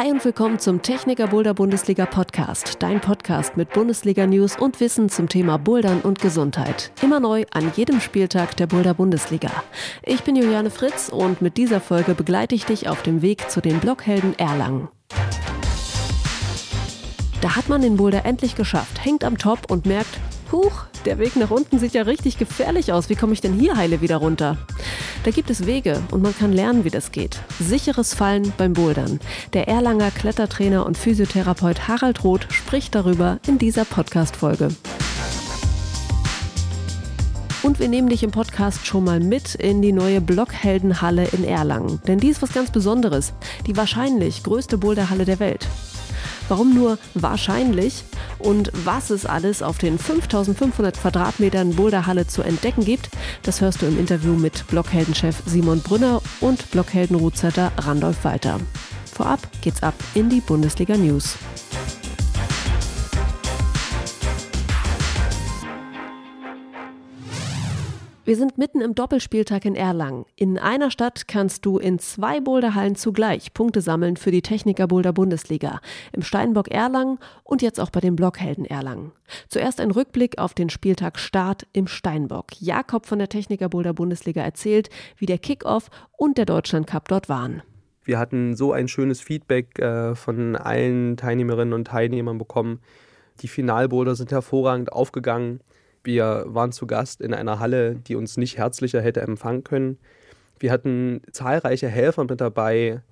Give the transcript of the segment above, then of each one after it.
Hi und willkommen zum Techniker Boulder Bundesliga Podcast, dein Podcast mit Bundesliga News und Wissen zum Thema Bouldern und Gesundheit. Immer neu an jedem Spieltag der Boulder Bundesliga. Ich bin Juliane Fritz und mit dieser Folge begleite ich dich auf dem Weg zu den Blockhelden Erlangen. Da hat man den Boulder endlich geschafft, hängt am Top und merkt, huch, der Weg nach unten sieht ja richtig gefährlich aus. Wie komme ich denn hier heile wieder runter? Da gibt es Wege und man kann lernen, wie das geht. Sicheres Fallen beim Bouldern. Der Erlanger Klettertrainer und Physiotherapeut Harald Roth spricht darüber in dieser Podcast-Folge. Und wir nehmen dich im Podcast schon mal mit in die neue Blockheldenhalle in Erlangen. Denn die ist was ganz Besonderes. Die wahrscheinlich größte Boulderhalle der Welt. Warum nur wahrscheinlich? Und was es alles auf den 5500 Quadratmetern Boulderhalle zu entdecken gibt, das hörst du im Interview mit Blockheldenchef Simon Brünner und Blockhelden-Ruzetter Randolph Walter. Vorab geht's ab in die Bundesliga News. Wir sind mitten im Doppelspieltag in Erlangen. In einer Stadt kannst du in zwei Boulderhallen zugleich Punkte sammeln für die Techniker Boulder Bundesliga. Im Steinbock Erlangen und jetzt auch bei den Blockhelden Erlangen. Zuerst ein Rückblick auf den Spieltag Start im Steinbock. Jakob von der Techniker Boulder Bundesliga erzählt, wie der Kickoff und der Deutschland Cup dort waren. Wir hatten so ein schönes Feedback äh, von allen Teilnehmerinnen und Teilnehmern bekommen. Die Finalboulder sind hervorragend aufgegangen. Wir waren zu Gast in einer Halle, die uns nicht herzlicher hätte empfangen können. Wir hatten zahlreiche Helfer mit dabei.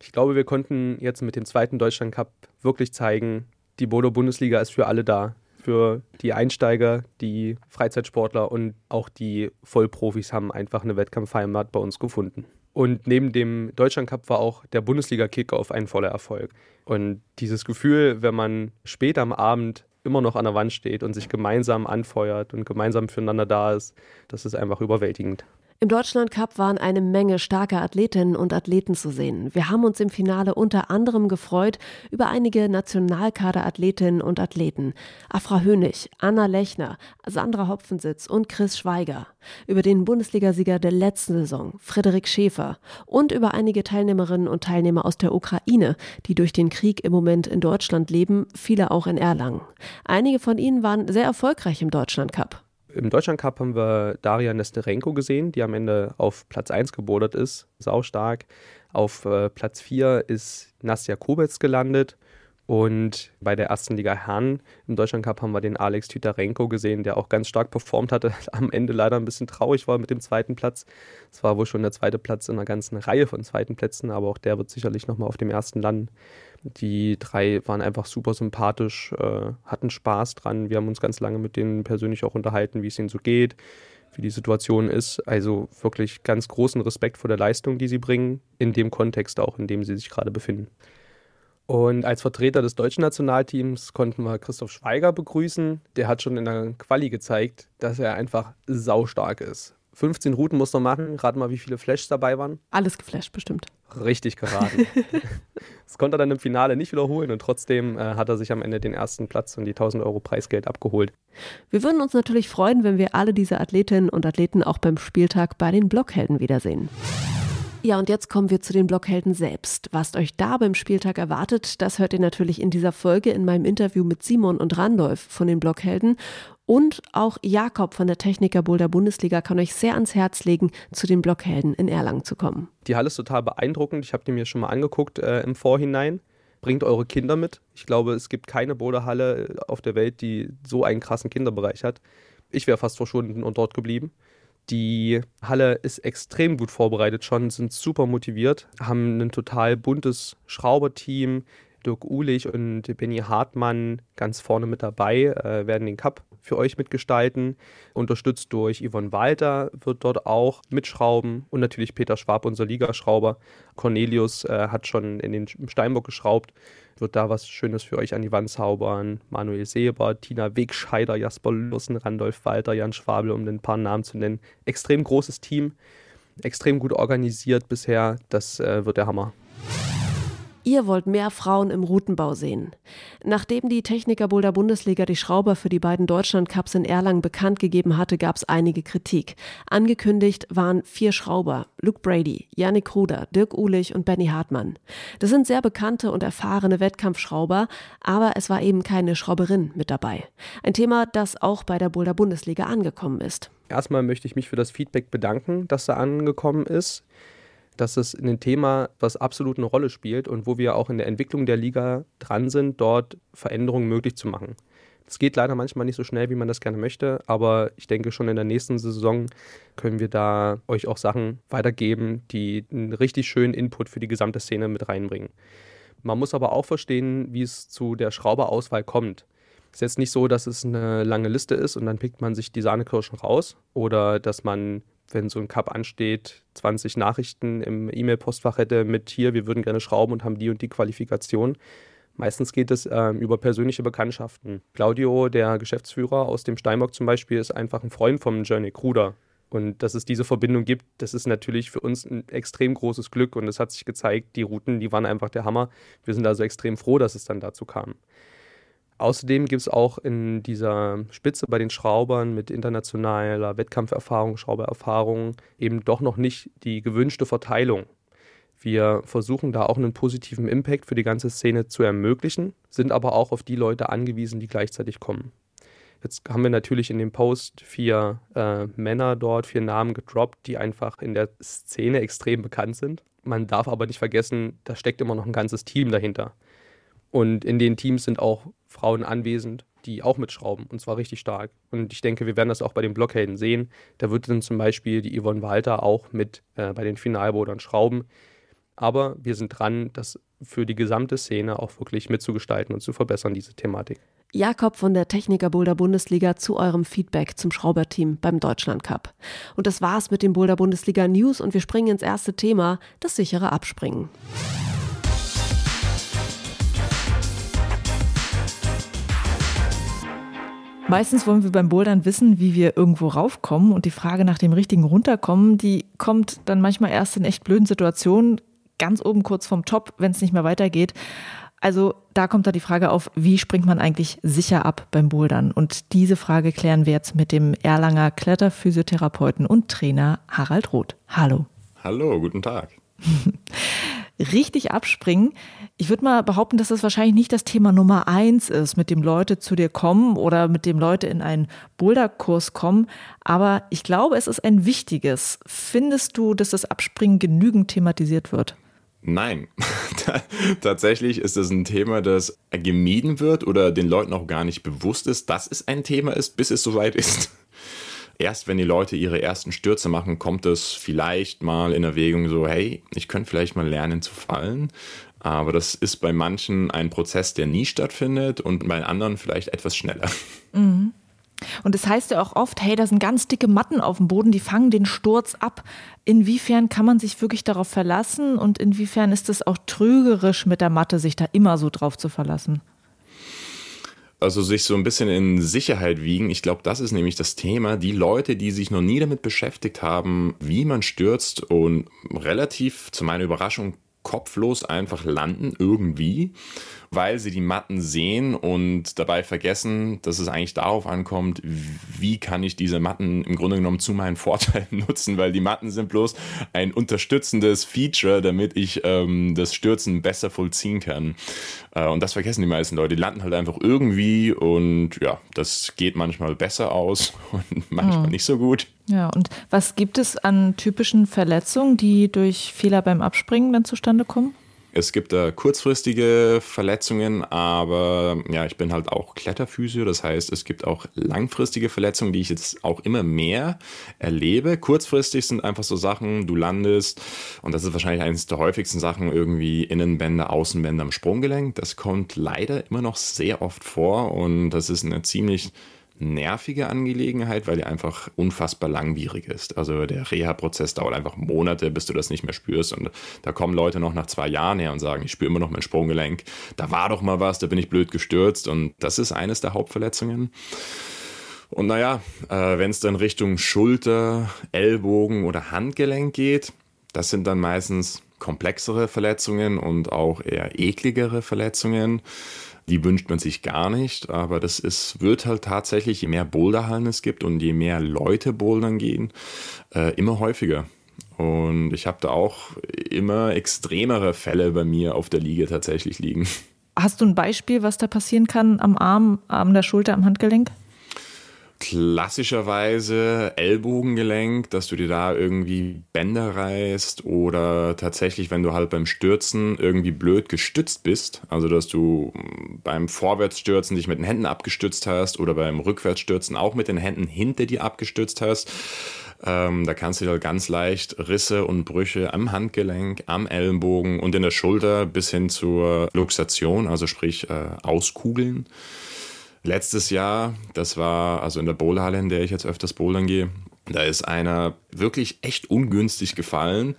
Ich glaube, wir konnten jetzt mit dem zweiten Deutschland Cup wirklich zeigen, die Bodo Bundesliga ist für alle da. Für die Einsteiger, die Freizeitsportler und auch die Vollprofis haben einfach eine Wettkampfheimat bei uns gefunden. Und neben dem Deutschland Cup war auch der Bundesliga-Kickoff ein voller Erfolg. Und dieses Gefühl, wenn man später am Abend immer noch an der Wand steht und sich gemeinsam anfeuert und gemeinsam füreinander da ist, das ist einfach überwältigend. Im Deutschland Cup waren eine Menge starker Athletinnen und Athleten zu sehen. Wir haben uns im Finale unter anderem gefreut über einige Nationalkaderathletinnen und Athleten. Afra Hönig, Anna Lechner, Sandra Hopfensitz und Chris Schweiger. Über den Bundesligasieger der letzten Saison, Frederik Schäfer. Und über einige Teilnehmerinnen und Teilnehmer aus der Ukraine, die durch den Krieg im Moment in Deutschland leben, viele auch in Erlangen. Einige von ihnen waren sehr erfolgreich im Deutschland Cup. Im Deutschland Cup haben wir Daria Nesterenko gesehen, die am Ende auf Platz 1 gebordert ist, saustark. Auf äh, Platz 4 ist Nastja Kobetz gelandet. Und bei der ersten Liga Herren im Deutschland Cup haben wir den Alex Titarenko gesehen, der auch ganz stark performt hatte, am Ende leider ein bisschen traurig war mit dem zweiten Platz. Es war wohl schon der zweite Platz in einer ganzen Reihe von zweiten Plätzen, aber auch der wird sicherlich nochmal auf dem ersten landen. Die drei waren einfach super sympathisch, äh, hatten Spaß dran. Wir haben uns ganz lange mit denen persönlich auch unterhalten, wie es ihnen so geht, wie die Situation ist. Also wirklich ganz großen Respekt vor der Leistung, die sie bringen, in dem Kontext auch, in dem sie sich gerade befinden. Und als Vertreter des deutschen Nationalteams konnten wir Christoph Schweiger begrüßen. Der hat schon in der Quali gezeigt, dass er einfach saustark ist. 15 Routen muss er machen. Rat mal, wie viele Flashs dabei waren. Alles geflasht, bestimmt. Richtig geraten. das konnte er dann im Finale nicht wiederholen und trotzdem äh, hat er sich am Ende den ersten Platz und die 1000 Euro Preisgeld abgeholt. Wir würden uns natürlich freuen, wenn wir alle diese Athletinnen und Athleten auch beim Spieltag bei den Blockhelden wiedersehen. Ja, und jetzt kommen wir zu den Blockhelden selbst. Was euch da beim Spieltag erwartet, das hört ihr natürlich in dieser Folge in meinem Interview mit Simon und Randolph von den Blockhelden. Und auch Jakob von der Techniker Boulder Bundesliga kann euch sehr ans Herz legen, zu den Blockhelden in Erlangen zu kommen. Die Halle ist total beeindruckend. Ich habe die mir schon mal angeguckt äh, im Vorhinein. Bringt eure Kinder mit. Ich glaube, es gibt keine Boulderhalle auf der Welt, die so einen krassen Kinderbereich hat. Ich wäre fast verschwunden und dort geblieben. Die Halle ist extrem gut vorbereitet schon, sind super motiviert, haben ein total buntes Schrauberteam. Dirk Uhlich und Benny Hartmann ganz vorne mit dabei, äh, werden den Cup für euch mitgestalten. Unterstützt durch Yvonne Walter wird dort auch mitschrauben und natürlich Peter Schwab, unser Ligaschrauber. Cornelius äh, hat schon in den Steinbock geschraubt wird da was Schönes für euch an die Wand zaubern. Manuel Seber, Tina Wegscheider, Jasper Lussen, Randolph Walter, Jan Schwabel, um ein paar Namen zu nennen. Extrem großes Team, extrem gut organisiert bisher. Das äh, wird der Hammer. Ihr wollt mehr Frauen im Routenbau sehen. Nachdem die Techniker Boulder Bundesliga die Schrauber für die beiden Deutschland-Cups in Erlangen bekannt gegeben hatte, gab es einige Kritik. Angekündigt waren vier Schrauber. Luke Brady, Yannick Ruder, Dirk Uhlich und Benny Hartmann. Das sind sehr bekannte und erfahrene Wettkampfschrauber, aber es war eben keine Schrauberin mit dabei. Ein Thema, das auch bei der Boulder Bundesliga angekommen ist. Erstmal möchte ich mich für das Feedback bedanken, das da angekommen ist dass es ein Thema, was absolut eine Rolle spielt und wo wir auch in der Entwicklung der Liga dran sind, dort Veränderungen möglich zu machen. Es geht leider manchmal nicht so schnell, wie man das gerne möchte, aber ich denke, schon in der nächsten Saison können wir da euch auch Sachen weitergeben, die einen richtig schönen Input für die gesamte Szene mit reinbringen. Man muss aber auch verstehen, wie es zu der Schrauberauswahl kommt. Es ist jetzt nicht so, dass es eine lange Liste ist und dann pickt man sich die Sahnekirschen raus oder dass man wenn so ein Cup ansteht, 20 Nachrichten im E-Mail-Postfach hätte mit hier, wir würden gerne schrauben und haben die und die Qualifikation. Meistens geht es ähm, über persönliche Bekanntschaften. Claudio, der Geschäftsführer aus dem Steinbock zum Beispiel, ist einfach ein Freund vom Journey Kruder. Und dass es diese Verbindung gibt, das ist natürlich für uns ein extrem großes Glück. Und es hat sich gezeigt, die Routen, die waren einfach der Hammer. Wir sind also extrem froh, dass es dann dazu kam. Außerdem gibt es auch in dieser Spitze bei den Schraubern mit internationaler Wettkampferfahrung, Schraubererfahrung eben doch noch nicht die gewünschte Verteilung. Wir versuchen da auch einen positiven Impact für die ganze Szene zu ermöglichen, sind aber auch auf die Leute angewiesen, die gleichzeitig kommen. Jetzt haben wir natürlich in dem Post vier äh, Männer dort, vier Namen gedroppt, die einfach in der Szene extrem bekannt sind. Man darf aber nicht vergessen, da steckt immer noch ein ganzes Team dahinter. Und in den Teams sind auch Frauen anwesend, die auch mitschrauben und zwar richtig stark. Und ich denke, wir werden das auch bei den Blockhelden sehen. Da wird dann zum Beispiel die Yvonne Walter auch mit äh, bei den Finalbodern schrauben. Aber wir sind dran, das für die gesamte Szene auch wirklich mitzugestalten und zu verbessern, diese Thematik. Jakob von der Techniker Boulder Bundesliga zu eurem Feedback zum Schrauberteam beim Deutschland Cup. Und das war's mit dem Boulder Bundesliga News und wir springen ins erste Thema, das sichere Abspringen. Meistens wollen wir beim Bouldern wissen, wie wir irgendwo raufkommen und die Frage nach dem richtigen Runterkommen, die kommt dann manchmal erst in echt blöden Situationen, ganz oben kurz vom Top, wenn es nicht mehr weitergeht. Also da kommt da die Frage auf, wie springt man eigentlich sicher ab beim Bouldern? Und diese Frage klären wir jetzt mit dem Erlanger Kletterphysiotherapeuten und Trainer Harald Roth. Hallo. Hallo, guten Tag. richtig abspringen. Ich würde mal behaupten, dass das wahrscheinlich nicht das Thema Nummer eins ist, mit dem Leute zu dir kommen oder mit dem Leute in einen Boulderkurs kommen. Aber ich glaube, es ist ein wichtiges. Findest du, dass das Abspringen genügend thematisiert wird? Nein, tatsächlich ist es ein Thema, das gemieden wird oder den Leuten auch gar nicht bewusst ist, dass es ein Thema ist, bis es soweit ist erst wenn die Leute ihre ersten Stürze machen, kommt es vielleicht mal in Erwägung so, hey, ich könnte vielleicht mal lernen zu fallen. Aber das ist bei manchen ein Prozess, der nie stattfindet und bei anderen vielleicht etwas schneller. Mhm. Und es das heißt ja auch oft, hey, da sind ganz dicke Matten auf dem Boden, die fangen den Sturz ab. Inwiefern kann man sich wirklich darauf verlassen und inwiefern ist es auch trügerisch mit der Matte, sich da immer so drauf zu verlassen? Also sich so ein bisschen in Sicherheit wiegen. Ich glaube, das ist nämlich das Thema. Die Leute, die sich noch nie damit beschäftigt haben, wie man stürzt und relativ zu meiner Überraschung kopflos einfach landen irgendwie weil sie die Matten sehen und dabei vergessen, dass es eigentlich darauf ankommt, wie kann ich diese Matten im Grunde genommen zu meinen Vorteilen nutzen, weil die Matten sind bloß ein unterstützendes Feature, damit ich ähm, das Stürzen besser vollziehen kann. Äh, und das vergessen die meisten Leute. Die landen halt einfach irgendwie und ja, das geht manchmal besser aus und manchmal mhm. nicht so gut. Ja, und was gibt es an typischen Verletzungen, die durch Fehler beim Abspringen dann zustande kommen? Es gibt da kurzfristige Verletzungen, aber ja, ich bin halt auch Kletterphysio, das heißt, es gibt auch langfristige Verletzungen, die ich jetzt auch immer mehr erlebe. Kurzfristig sind einfach so Sachen, du landest, und das ist wahrscheinlich eines der häufigsten Sachen, irgendwie Innenbänder, Außenbänder am Sprunggelenk. Das kommt leider immer noch sehr oft vor und das ist eine ziemlich nervige Angelegenheit, weil die einfach unfassbar langwierig ist. Also der Reha-Prozess dauert einfach Monate, bis du das nicht mehr spürst. Und da kommen Leute noch nach zwei Jahren her und sagen, ich spüre immer noch mein Sprunggelenk. Da war doch mal was, da bin ich blöd gestürzt. Und das ist eines der Hauptverletzungen. Und naja, äh, wenn es dann Richtung Schulter, Ellbogen oder Handgelenk geht, das sind dann meistens komplexere Verletzungen und auch eher ekligere Verletzungen. Die wünscht man sich gar nicht, aber das ist, wird halt tatsächlich, je mehr Boulderhallen es gibt und je mehr Leute bouldern gehen, äh, immer häufiger. Und ich habe da auch immer extremere Fälle bei mir auf der Liege tatsächlich liegen. Hast du ein Beispiel, was da passieren kann am Arm, an der Schulter, am Handgelenk? Klassischerweise Ellbogengelenk, dass du dir da irgendwie Bänder reißt oder tatsächlich, wenn du halt beim Stürzen irgendwie blöd gestützt bist, also dass du beim Vorwärtsstürzen dich mit den Händen abgestützt hast oder beim Rückwärtsstürzen auch mit den Händen hinter dir abgestützt hast. Ähm, da kannst du dir ganz leicht Risse und Brüche am Handgelenk, am Ellenbogen und in der Schulter bis hin zur Luxation, also sprich äh, Auskugeln letztes Jahr, das war also in der Bowlhalle, in der ich jetzt öfters bouldern gehe, da ist einer wirklich echt ungünstig gefallen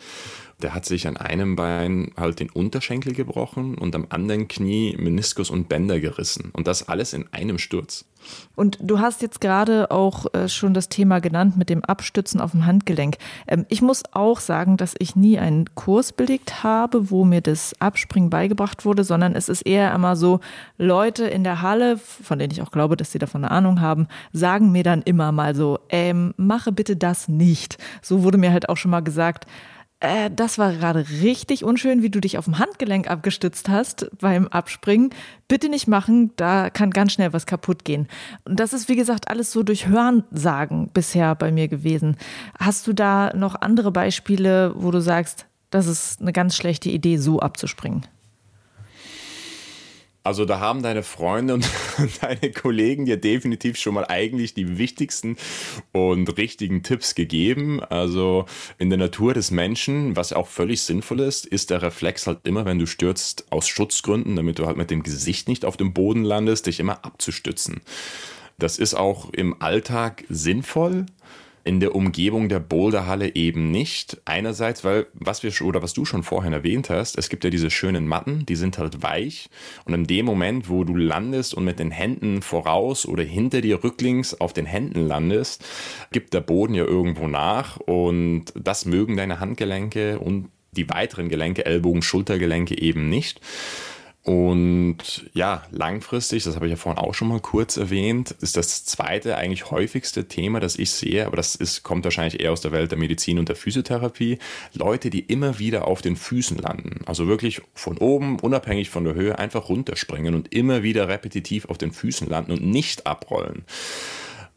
der hat sich an einem Bein halt den Unterschenkel gebrochen und am anderen Knie Meniskus und Bänder gerissen. Und das alles in einem Sturz. Und du hast jetzt gerade auch äh, schon das Thema genannt mit dem Abstützen auf dem Handgelenk. Ähm, ich muss auch sagen, dass ich nie einen Kurs belegt habe, wo mir das Abspringen beigebracht wurde, sondern es ist eher immer so, Leute in der Halle, von denen ich auch glaube, dass sie davon eine Ahnung haben, sagen mir dann immer mal so, ähm, mache bitte das nicht. So wurde mir halt auch schon mal gesagt, äh, das war gerade richtig unschön, wie du dich auf dem Handgelenk abgestützt hast beim Abspringen. Bitte nicht machen, da kann ganz schnell was kaputt gehen. Und das ist, wie gesagt, alles so durch Hörensagen bisher bei mir gewesen. Hast du da noch andere Beispiele, wo du sagst, das ist eine ganz schlechte Idee, so abzuspringen? Also da haben deine Freunde und deine Kollegen dir definitiv schon mal eigentlich die wichtigsten und richtigen Tipps gegeben. Also in der Natur des Menschen, was auch völlig sinnvoll ist, ist der Reflex halt immer, wenn du stürzt, aus Schutzgründen, damit du halt mit dem Gesicht nicht auf dem Boden landest, dich immer abzustützen. Das ist auch im Alltag sinnvoll in der Umgebung der Boulderhalle eben nicht. Einerseits, weil, was wir oder was du schon vorhin erwähnt hast, es gibt ja diese schönen Matten, die sind halt weich. Und in dem Moment, wo du landest und mit den Händen voraus oder hinter dir rücklings auf den Händen landest, gibt der Boden ja irgendwo nach. Und das mögen deine Handgelenke und die weiteren Gelenke, Ellbogen, Schultergelenke eben nicht. Und ja, langfristig, das habe ich ja vorhin auch schon mal kurz erwähnt, ist das zweite eigentlich häufigste Thema, das ich sehe, aber das ist, kommt wahrscheinlich eher aus der Welt der Medizin und der Physiotherapie. Leute, die immer wieder auf den Füßen landen. Also wirklich von oben, unabhängig von der Höhe, einfach runterspringen und immer wieder repetitiv auf den Füßen landen und nicht abrollen.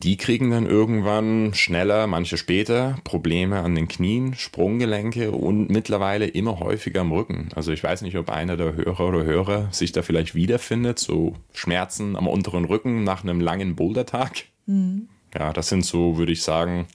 Die kriegen dann irgendwann schneller, manche später, Probleme an den Knien, Sprunggelenke und mittlerweile immer häufiger am Rücken. Also ich weiß nicht, ob einer der Hörer oder Hörer sich da vielleicht wiederfindet, so Schmerzen am unteren Rücken nach einem langen Bouldertag. Mhm. Ja, das sind so, würde ich sagen,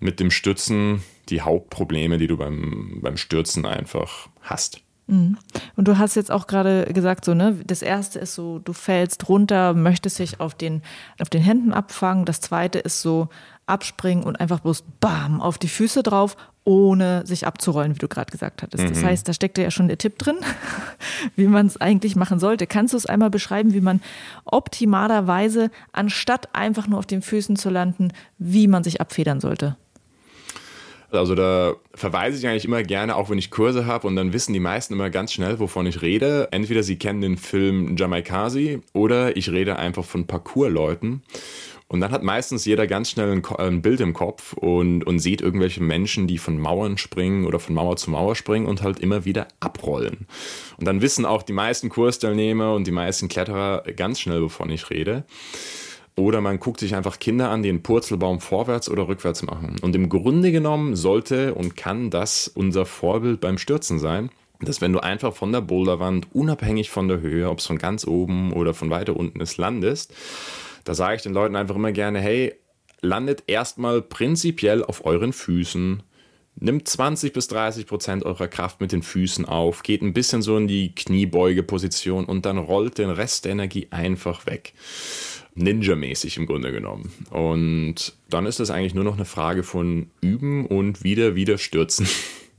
mit dem Stützen die Hauptprobleme, die du beim, beim Stürzen einfach hast. Mhm. Und du hast jetzt auch gerade gesagt, so, ne, das erste ist so, du fällst runter, möchtest dich auf den, auf den Händen abfangen. Das zweite ist so, abspringen und einfach bloß bam auf die Füße drauf, ohne sich abzurollen, wie du gerade gesagt hattest. Mhm. Das heißt, da steckt ja schon der Tipp drin, wie man es eigentlich machen sollte. Kannst du es einmal beschreiben, wie man optimalerweise, anstatt einfach nur auf den Füßen zu landen, wie man sich abfedern sollte? Also da verweise ich eigentlich immer gerne, auch wenn ich Kurse habe und dann wissen die meisten immer ganz schnell, wovon ich rede. Entweder sie kennen den Film Jamaikazi oder ich rede einfach von Parkour-Leuten. Und dann hat meistens jeder ganz schnell ein, ein, Bild im Kopf und, und sieht irgendwelche Menschen, die von Mauern springen oder von Mauer zu Mauer springen und halt immer wieder abrollen. Und dann wissen auch die meisten Kursteilnehmer und die meisten Kletterer ganz schnell, wovon ich rede. Oder man guckt sich einfach Kinder an, die einen Purzelbaum vorwärts oder rückwärts machen. Und im Grunde genommen sollte und kann das unser Vorbild beim Stürzen sein. Dass wenn du einfach von der Boulderwand, unabhängig von der Höhe, ob es von ganz oben oder von weiter unten ist, landest, da sage ich den Leuten einfach immer gerne, hey, landet erstmal prinzipiell auf euren Füßen, Nimmt 20 bis 30 Prozent eurer Kraft mit den Füßen auf, geht ein bisschen so in die Kniebeugeposition und dann rollt den Rest der Energie einfach weg. Ninja-mäßig im Grunde genommen. Und dann ist es eigentlich nur noch eine Frage von Üben und wieder, wieder stürzen.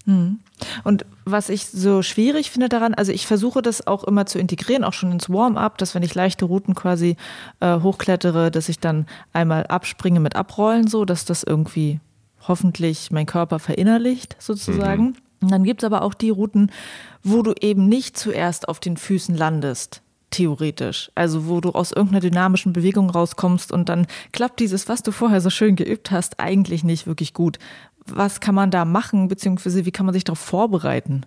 Hm. Und was ich so schwierig finde daran, also ich versuche das auch immer zu integrieren, auch schon ins Warm-up, dass wenn ich leichte Routen quasi äh, hochklettere, dass ich dann einmal abspringe mit Abrollen, so dass das irgendwie hoffentlich mein Körper verinnerlicht sozusagen. Mhm. Und dann gibt es aber auch die Routen, wo du eben nicht zuerst auf den Füßen landest, theoretisch. Also wo du aus irgendeiner dynamischen Bewegung rauskommst und dann klappt dieses, was du vorher so schön geübt hast, eigentlich nicht wirklich gut. Was kann man da machen, beziehungsweise wie kann man sich darauf vorbereiten?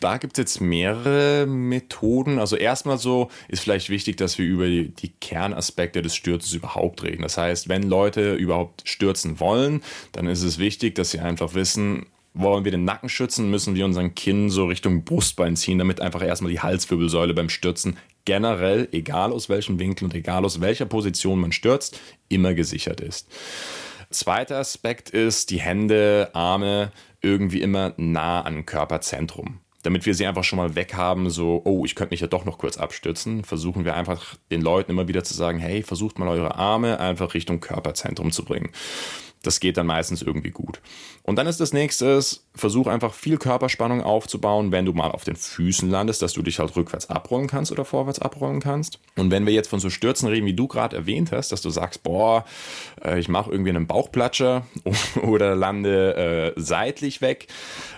Da gibt es jetzt mehrere Methoden. Also erstmal so ist vielleicht wichtig, dass wir über die, die, Kernaspekte des Sturzes überhaupt reden. Das heißt, wenn Leute überhaupt stürzen wollen, dann ist es wichtig, dass sie einfach wissen, wollen wir den Nacken schützen, müssen wir unseren Kinn so Richtung Brustbein ziehen, damit einfach erstmal die Halswirbelsäule beim Stürzen generell, egal aus welchem Winkel und egal aus welcher Position man stürzt, immer gesichert ist. Zweiter Aspekt ist, die Hände, Arme irgendwie immer nah am Körperzentrum damit wir sie einfach schon mal weg haben, so, oh, ich könnte mich ja doch noch kurz abstützen, versuchen wir einfach den Leuten immer wieder zu sagen, hey, versucht mal eure Arme einfach Richtung Körperzentrum zu bringen. Das geht dann meistens irgendwie gut. Und dann ist das nächste, versuch einfach viel Körperspannung aufzubauen, wenn du mal auf den Füßen landest, dass du dich halt rückwärts abrollen kannst oder vorwärts abrollen kannst. Und wenn wir jetzt von so Stürzen reden, wie du gerade erwähnt hast, dass du sagst, boah, äh, ich mache irgendwie einen Bauchplatscher oder lande äh, seitlich weg,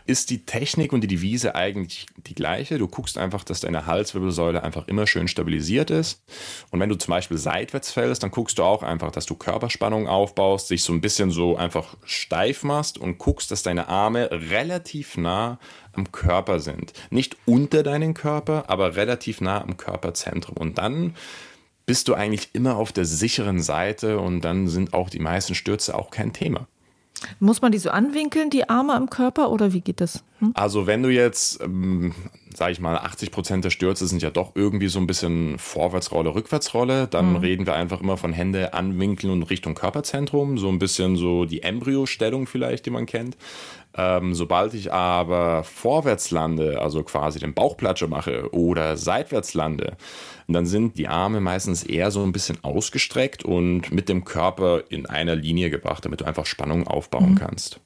ist die Technik und die Devise eigentlich die gleiche. Du guckst einfach, dass deine Halswirbelsäule einfach immer schön stabilisiert ist. Und wenn du zum Beispiel seitwärts fällst, dann guckst du auch einfach, dass du Körperspannung aufbaust, sich so ein bisschen so einfach steif machst und guckst, dass deine Arme relativ nah am Körper sind. Nicht unter deinen Körper, aber relativ nah am Körperzentrum. Und dann bist du eigentlich immer auf der sicheren Seite und dann sind auch die meisten Stürze auch kein Thema. Muss man die so anwinkeln, die Arme am Körper, oder wie geht das? Hm? Also wenn du jetzt, ähm, sage ich mal, 80 Prozent der Stürze sind ja doch irgendwie so ein bisschen Vorwärtsrolle, Rückwärtsrolle, dann mhm. reden wir einfach immer von Hände anwinkeln und Richtung Körperzentrum, so ein bisschen so die Embryostellung vielleicht, die man kennt. Ähm, sobald ich aber vorwärts lande, also quasi den Bauchplatscher mache oder seitwärts lande, dann sind die Arme meistens eher so ein bisschen ausgestreckt und mit dem Körper in einer Linie gebracht, damit du einfach Spannung aufbauen mhm. kannst.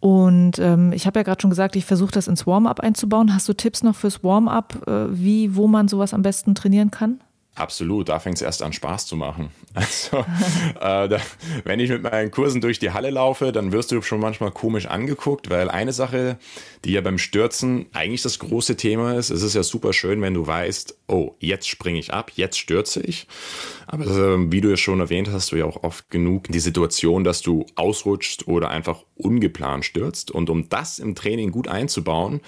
Und ähm, ich habe ja gerade schon gesagt, ich versuche das ins Warm-up einzubauen. Hast du Tipps noch fürs Warm-up, äh, wie, wo man sowas am besten trainieren kann? Absolut, da fängt es erst an Spaß zu machen. Also, äh, da, wenn ich mit meinen Kursen durch die Halle laufe, dann wirst du schon manchmal komisch angeguckt, weil eine Sache, die ja beim Stürzen eigentlich das große Thema ist, es ist ja super schön, wenn du weißt, oh, jetzt springe ich ab, jetzt stürze ich. Aber äh, wie du ja schon erwähnt hast, du ja auch oft genug die Situation, dass du ausrutschst oder einfach ungeplant stürzt. Und um das im Training gut einzubauen,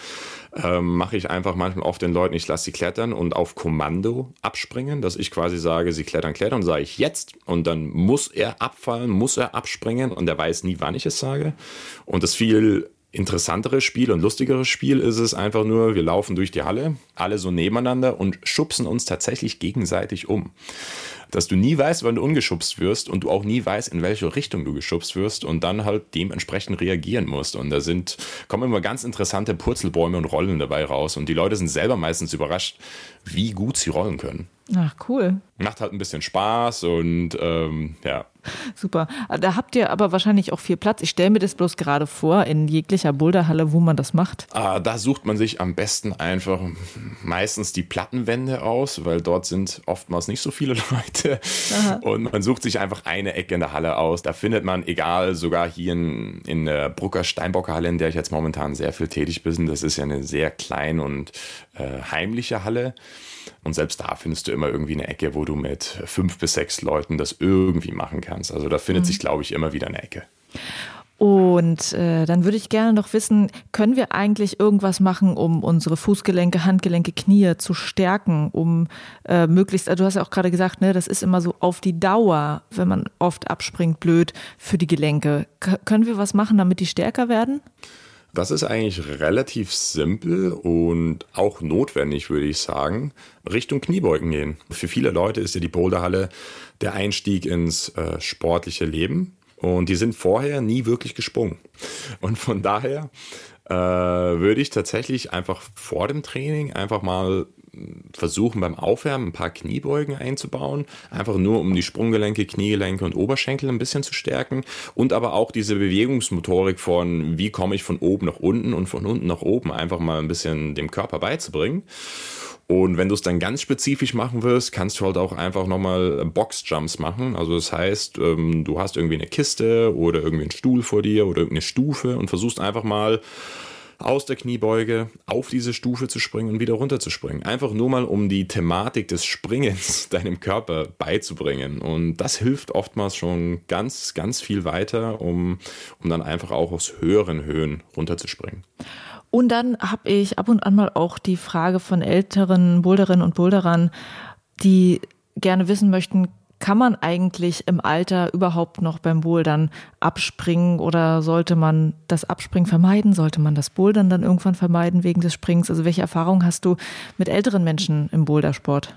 ähm, mache ich einfach manchmal oft den Leuten, ich lasse sie klettern und auf Kommando abspringen, dass ich quasi sage, sie klettern, klettern, sage ich jetzt und dann muss er abfallen, muss er abspringen und er weiß nie, wann ich es sage. Und das viel interessantere Spiel und lustigere Spiel ist es einfach nur, wir laufen durch die Halle, alle so nebeneinander und schubsen uns tatsächlich gegenseitig um dass du nie weißt, wann du ungeschubst wirst und du auch nie weißt, in welche Richtung du geschubst wirst und dann halt dementsprechend reagieren musst. Und da sind, kommen immer ganz interessante Purzelbäume und Rollen dabei raus. Und die Leute sind selber meistens überrascht, wie gut sie rollen können. Ach, cool. Macht halt ein bisschen Spaß und ähm, ja. Super. Da habt ihr aber wahrscheinlich auch viel Platz. Ich stelle mir das bloß gerade vor, in jeglicher Boulderhalle, wo man das macht. Ah, da sucht man sich am besten einfach meistens die Plattenwände aus, weil dort sind oftmals nicht so viele Leute. Aha. Und man sucht sich einfach eine Ecke in der Halle aus. Da findet man, egal, sogar hier in, in der Brucker Steinbocker Halle, in der ich jetzt momentan sehr viel tätig bin, das ist ja eine sehr kleine und äh, heimliche Halle. Und selbst da findest du immer irgendwie eine Ecke, wo du mit fünf bis sechs Leuten das irgendwie machen kannst. Also da findet mhm. sich, glaube ich, immer wieder eine Ecke. Und äh, dann würde ich gerne noch wissen, können wir eigentlich irgendwas machen, um unsere Fußgelenke, Handgelenke, Knie zu stärken, um äh, möglichst, also du hast ja auch gerade gesagt, ne, das ist immer so auf die Dauer, wenn man oft abspringt, blöd für die Gelenke. K können wir was machen, damit die stärker werden? Das ist eigentlich relativ simpel und auch notwendig, würde ich sagen. Richtung Kniebeugen gehen. Für viele Leute ist ja die Boulderhalle der Einstieg ins äh, sportliche Leben. Und die sind vorher nie wirklich gesprungen. Und von daher äh, würde ich tatsächlich einfach vor dem Training einfach mal versuchen beim Aufwärmen ein paar Kniebeugen einzubauen, einfach nur um die Sprunggelenke, Kniegelenke und Oberschenkel ein bisschen zu stärken und aber auch diese Bewegungsmotorik von wie komme ich von oben nach unten und von unten nach oben einfach mal ein bisschen dem Körper beizubringen. Und wenn du es dann ganz spezifisch machen willst, kannst du halt auch einfach nochmal Boxjumps machen. Also das heißt, ähm, du hast irgendwie eine Kiste oder irgendwie einen Stuhl vor dir oder irgendeine Stufe und versuchst einfach mal aus der Kniebeuge auf diese Stufe zu springen und wieder runter zu springen. Einfach nur mal, um die Thematik des Springens deinem Körper beizubringen. Und das hilft oftmals schon ganz, ganz viel weiter, um, um dann einfach auch aus höheren Höhen runterzuspringen. Und dann habe ich ab und an mal auch die Frage von älteren Boulderinnen und Boulderern, die gerne wissen möchten, kann man eigentlich im Alter überhaupt noch beim Bouldern abspringen oder sollte man das Abspringen vermeiden? Sollte man das Bouldern dann irgendwann vermeiden wegen des Springs? Also welche Erfahrungen hast du mit älteren Menschen im Bouldersport?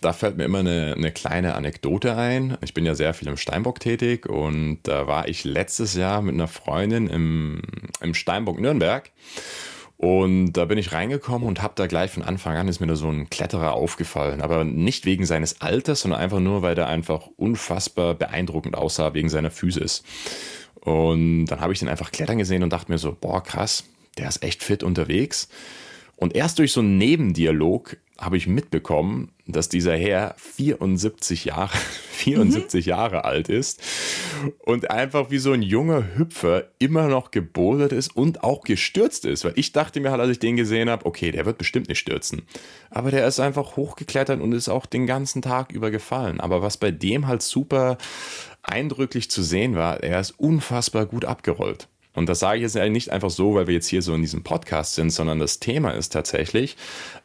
Da fällt mir immer eine, eine, kleine Anekdote ein. Ich bin ja sehr viel im Steinbock tätig und da war ich letztes Jahr mit einer Freundin im, im Steinbock Nürnberg. Und da bin ich reingekommen und habe da gleich von Anfang an ist mir da so ein Kletterer aufgefallen. Aber nicht wegen seines Alters, sondern einfach nur, weil der einfach unfassbar beeindruckend aussah wegen seiner Physis. Und dann habe ich den einfach klettern gesehen und dachte mir so, boah, krass, der ist echt fit unterwegs. Und erst durch so einen Nebendialog habe ich mitbekommen, dass dieser Herr 74 Jahre, 74 mhm. Jahre alt ist und einfach wie so ein junger Hüpfer immer noch gebouldert ist und auch gestürzt ist. Weil ich dachte mir halt, als ich den gesehen habe, okay, der wird bestimmt nicht stürzen. Aber der ist einfach hochgeklettert und ist auch den ganzen Tag über gefallen. Aber was bei dem halt super eindrücklich zu sehen war, er ist unfassbar gut abgerollt. Und das sage ich jetzt nicht einfach so, weil wir jetzt hier so in diesem Podcast sind, sondern das Thema ist tatsächlich,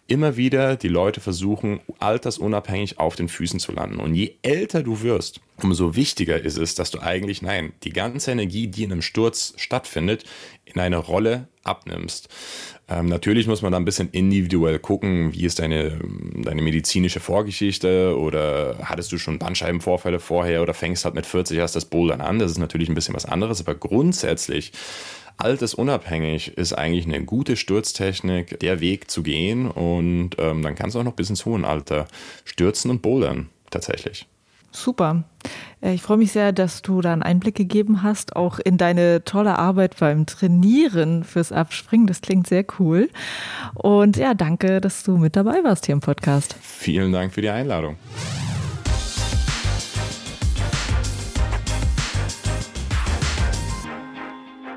immer wieder die Leute versuchen, altersunabhängig auf den Füßen zu landen. Und je älter du wirst, umso wichtiger ist es, dass du eigentlich, nein, die ganze Energie, die in einem Sturz stattfindet, in eine Rolle abnimmst. Ähm, natürlich muss man da ein bisschen individuell gucken, wie ist deine, deine medizinische Vorgeschichte oder hattest du schon Bandscheibenvorfälle vorher oder fängst halt mit 40 erst das Bouldern an. Das ist natürlich ein bisschen was anderes, aber grundsätzlich altersunabhängig ist eigentlich eine gute Sturztechnik der Weg zu gehen und ähm, dann kannst du auch noch bis ins hohen Alter stürzen und bouldern tatsächlich. Super. Äh, ich freue mich sehr, dass du da einen Einblick gegeben hast, auch in deine tolle Arbeit beim Trainieren fürs Abspringen. Das klingt sehr cool. Und ja, danke, dass du mit dabei warst hier im Podcast. Vielen Dank für die Einladung.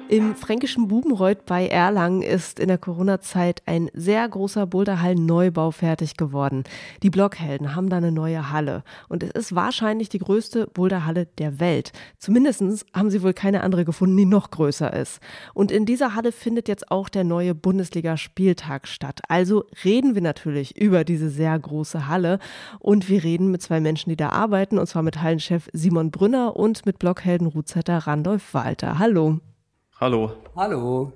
Im fränkischen Bubenreuth bei Erlangen ist in der Corona-Zeit ein sehr großer Boulderhallen-Neubau fertig geworden. Die Blockhelden haben da eine neue Halle und es ist wahrscheinlich die größte Boulderhalle der Welt. Zumindest haben sie wohl keine andere gefunden, die noch größer ist. Und in dieser Halle findet jetzt auch der neue Bundesliga-Spieltag statt. Also reden wir natürlich über diese sehr große Halle und wir reden mit zwei Menschen, die da arbeiten, und zwar mit Hallenchef Simon Brünner und mit Blockhelden-Ruzetter Randolph Walter. Hallo. Hallo. Hallo.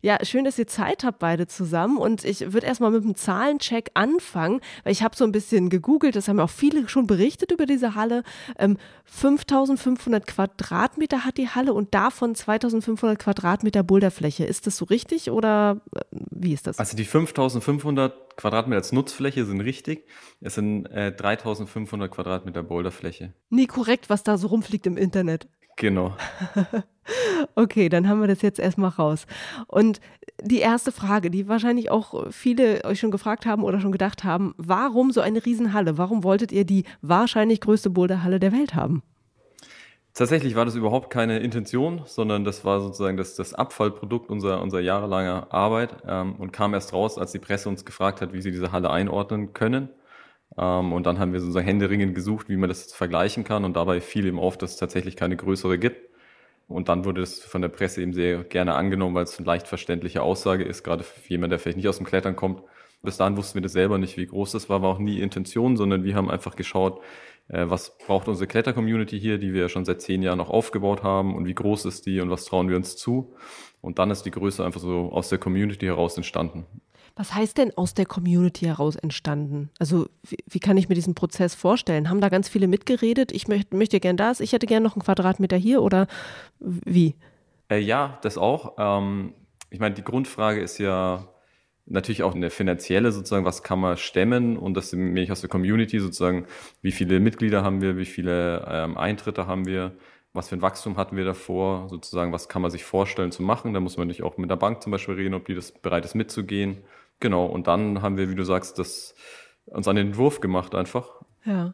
Ja, schön, dass ihr Zeit habt beide zusammen und ich würde erstmal mit einem Zahlencheck anfangen, weil ich habe so ein bisschen gegoogelt, das haben auch viele schon berichtet über diese Halle. Ähm, 5500 Quadratmeter hat die Halle und davon 2500 Quadratmeter Boulderfläche. Ist das so richtig oder äh, wie ist das? Also die 5500 Quadratmeter als Nutzfläche sind richtig. Es sind äh, 3500 Quadratmeter Boulderfläche. Nie korrekt, was da so rumfliegt im Internet. Genau. okay, dann haben wir das jetzt erstmal raus. Und die erste Frage, die wahrscheinlich auch viele euch schon gefragt haben oder schon gedacht haben, warum so eine Riesenhalle? Warum wolltet ihr die wahrscheinlich größte Boulderhalle der Welt haben? Tatsächlich war das überhaupt keine Intention, sondern das war sozusagen das, das Abfallprodukt unserer, unserer jahrelanger Arbeit ähm, und kam erst raus, als die Presse uns gefragt hat, wie sie diese Halle einordnen können. Ähm, und dann haben wir sozusagen händeringend gesucht, wie man das vergleichen kann. Und dabei fiel eben auf, dass es tatsächlich keine größere gibt. Und dann wurde das von der Presse eben sehr gerne angenommen, weil es eine leicht verständliche Aussage ist, gerade für jemanden, der vielleicht nicht aus dem Klettern kommt. Bis dahin wussten wir das selber nicht, wie groß das war, war auch nie Intention, sondern wir haben einfach geschaut, äh, was braucht unsere Kletter-Community hier, die wir ja schon seit zehn Jahren noch aufgebaut haben und wie groß ist die und was trauen wir uns zu. Und dann ist die Größe einfach so aus der Community heraus entstanden. Was heißt denn aus der Community heraus entstanden? Also wie, wie, kann ich mir diesen Prozess vorstellen? Haben da ganz viele mitgeredet? Ich möchte, möchte gern das, ich hätte gern noch einen Quadratmeter hier oder wie? Äh, ja, das auch. Ähm, ich meine, die Grundfrage ist ja natürlich auch eine finanzielle sozusagen, was kann man stemmen und das nämlich aus der Community sozusagen, wie viele Mitglieder haben wir, wie viele ähm, Eintritte haben wir, was für ein Wachstum hatten wir davor, sozusagen, was kann man sich vorstellen zu machen. Da muss man nicht auch mit der Bank zum Beispiel reden, ob die das bereit ist mitzugehen. Genau, und dann haben wir, wie du sagst, das uns an den Entwurf gemacht einfach. Ja.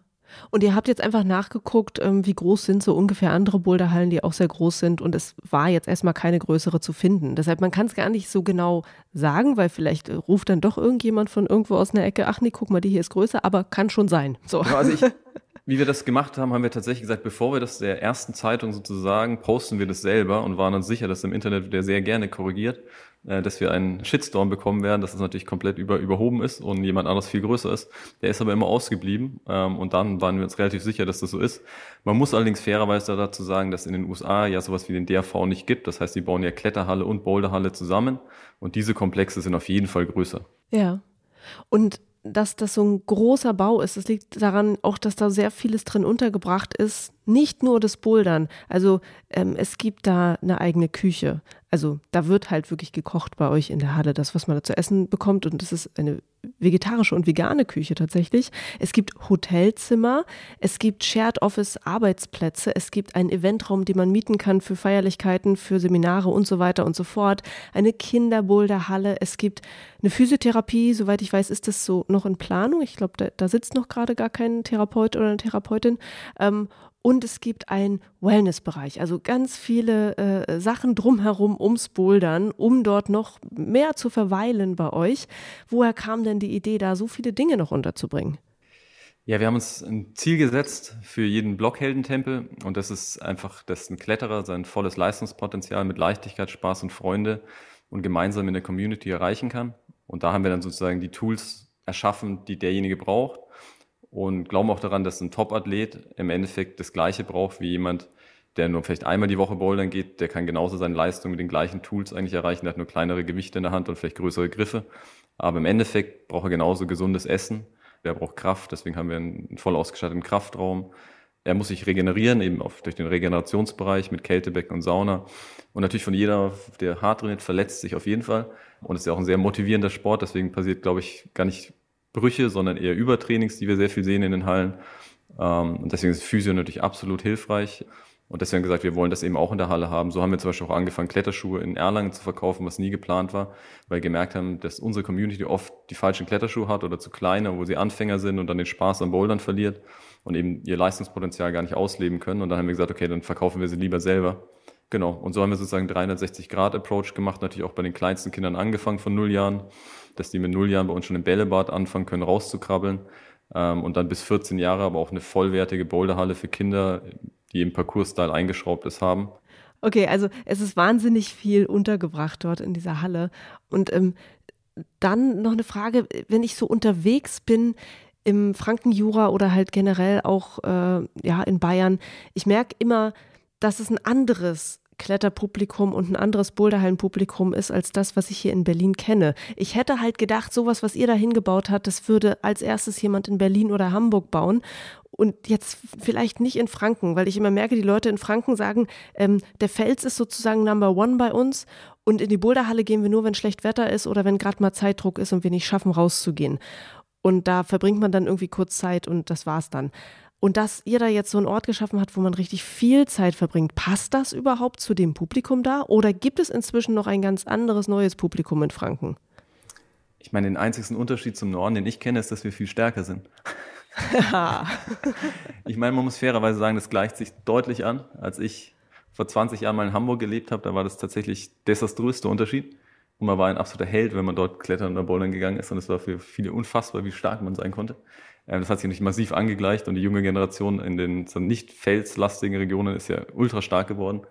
Und ihr habt jetzt einfach nachgeguckt, ähm, wie groß sind so ungefähr andere Boulderhallen, die auch sehr groß sind. Und es war jetzt erstmal keine größere zu finden. Deshalb, man kann es gar nicht so genau sagen, weil vielleicht äh, ruft dann doch irgendjemand von irgendwo aus einer Ecke, ach nee, guck mal, die hier ist größer, aber kann schon sein. So. Ja, also ich, wie wir das gemacht haben, haben wir tatsächlich gesagt, bevor wir das der ersten Zeitung sozusagen, posten wir das selber und waren uns sicher, dass im Internet der sehr gerne korrigiert. Äh, dass wir einen Shitstorm bekommen werden, dass es natürlich komplett über, überhoben ist und jemand anderes viel größer ist. Der ist aber immer ausgeblieben ähm, und dann waren wir uns relativ sicher, dass das so ist. Man muss allerdings fairerweise dazu sagen, dass in den USA ja sowas wie den DRV nicht gibt. Das heißt, die bauen ja Kletterhalle und Boulderhalle zusammen und diese Komplexe sind auf jeden Fall größer. Ja. Und dass das so ein großer Bau ist. Das liegt daran auch, dass da sehr vieles drin untergebracht ist. Nicht nur das Bouldern. Also ähm, es gibt da eine eigene Küche. Also da wird halt wirklich gekocht bei euch in der Halle, das, was man da zu essen bekommt. Und das ist eine vegetarische und vegane Küche tatsächlich. Es gibt Hotelzimmer, es gibt Shared Office Arbeitsplätze, es gibt einen Eventraum, den man mieten kann für Feierlichkeiten, für Seminare und so weiter und so fort. Eine Kinderboulderhalle, es gibt eine Physiotherapie, soweit ich weiß, ist das so noch in Planung. Ich glaube, da, da sitzt noch gerade gar kein Therapeut oder eine Therapeutin. Ähm, und es gibt einen Wellnessbereich, also ganz viele äh, Sachen drumherum ums Bouldern, um dort noch mehr zu verweilen bei euch. Woher kam denn die Idee, da so viele Dinge noch unterzubringen? Ja, wir haben uns ein Ziel gesetzt für jeden Blockheldentempel und das ist einfach, dass ein Kletterer sein volles Leistungspotenzial mit Leichtigkeit, Spaß und Freude und gemeinsam in der Community erreichen kann. Und da haben wir dann sozusagen die Tools erschaffen, die derjenige braucht und glauben auch daran, dass ein Top-Athlet im Endeffekt das Gleiche braucht wie jemand, der nur vielleicht einmal die Woche bouldern geht, der kann genauso seine Leistung mit den gleichen Tools eigentlich erreichen, der hat nur kleinere Gewichte in der Hand und vielleicht größere Griffe. Aber im Endeffekt braucht er genauso gesundes Essen, der braucht Kraft, deswegen haben wir einen voll ausgestatteten Kraftraum. Er muss sich regenerieren, eben auf, durch den Regenerationsbereich mit Kältebecken und Sauna. Und natürlich von jeder, der hart trainiert, verletzt sich auf jeden Fall. Und es ist ja auch ein sehr motivierender Sport, deswegen passiert, glaube ich, gar nicht Brüche, sondern eher Übertrainings, die wir sehr viel sehen in den Hallen. Ähm, und deswegen ist Physio natürlich absolut hilfreich. Und deswegen gesagt, wir wollen das eben auch in der Halle haben. So haben wir zum Beispiel auch angefangen, Kletterschuhe in Erlangen zu verkaufen, was nie geplant war, weil wir gemerkt haben, dass unsere Community oft die falschen Kletterschuhe hat oder zu kleine, wo sie Anfänger sind und dann den Spaß am Bouldern verliert und eben ihr Leistungspotenzial gar nicht ausleben können. Und dann haben wir gesagt, okay, dann verkaufen wir sie lieber selber. Genau. Und so haben wir sozusagen 360 Grad Approach gemacht, natürlich auch bei den kleinsten Kindern angefangen von null Jahren dass die mit null Jahren bei uns schon im Bällebad anfangen können, rauszukrabbeln. Ähm, und dann bis 14 Jahre aber auch eine vollwertige Boulderhalle für Kinder, die im Parcours-Style eingeschraubt ist, haben. Okay, also es ist wahnsinnig viel untergebracht dort in dieser Halle. Und ähm, dann noch eine Frage, wenn ich so unterwegs bin im Frankenjura oder halt generell auch äh, ja, in Bayern, ich merke immer, dass es ein anderes Kletterpublikum und ein anderes Boulderhallenpublikum ist als das, was ich hier in Berlin kenne. Ich hätte halt gedacht, sowas, was ihr da hingebaut habt, das würde als erstes jemand in Berlin oder Hamburg bauen und jetzt vielleicht nicht in Franken, weil ich immer merke, die Leute in Franken sagen, ähm, der Fels ist sozusagen Number One bei uns und in die Boulderhalle gehen wir nur, wenn schlecht Wetter ist oder wenn gerade mal Zeitdruck ist und wir nicht schaffen, rauszugehen. Und da verbringt man dann irgendwie kurz Zeit und das war's dann. Und dass ihr da jetzt so einen Ort geschaffen habt, wo man richtig viel Zeit verbringt, passt das überhaupt zu dem Publikum da? Oder gibt es inzwischen noch ein ganz anderes neues Publikum in Franken? Ich meine, den einzigsten Unterschied zum Norden, den ich kenne, ist, dass wir viel stärker sind. ich meine, man muss fairerweise sagen, das gleicht sich deutlich an. Als ich vor 20 Jahren mal in Hamburg gelebt habe, da war das tatsächlich desaströs der Unterschied. Und man war ein absoluter Held, wenn man dort klettern oder bouldern gegangen ist. Und es war für viele unfassbar, wie stark man sein konnte. Ähm, das hat sich nicht massiv angegleicht und die junge Generation in den nicht felslastigen Regionen ist ja ultra stark geworden,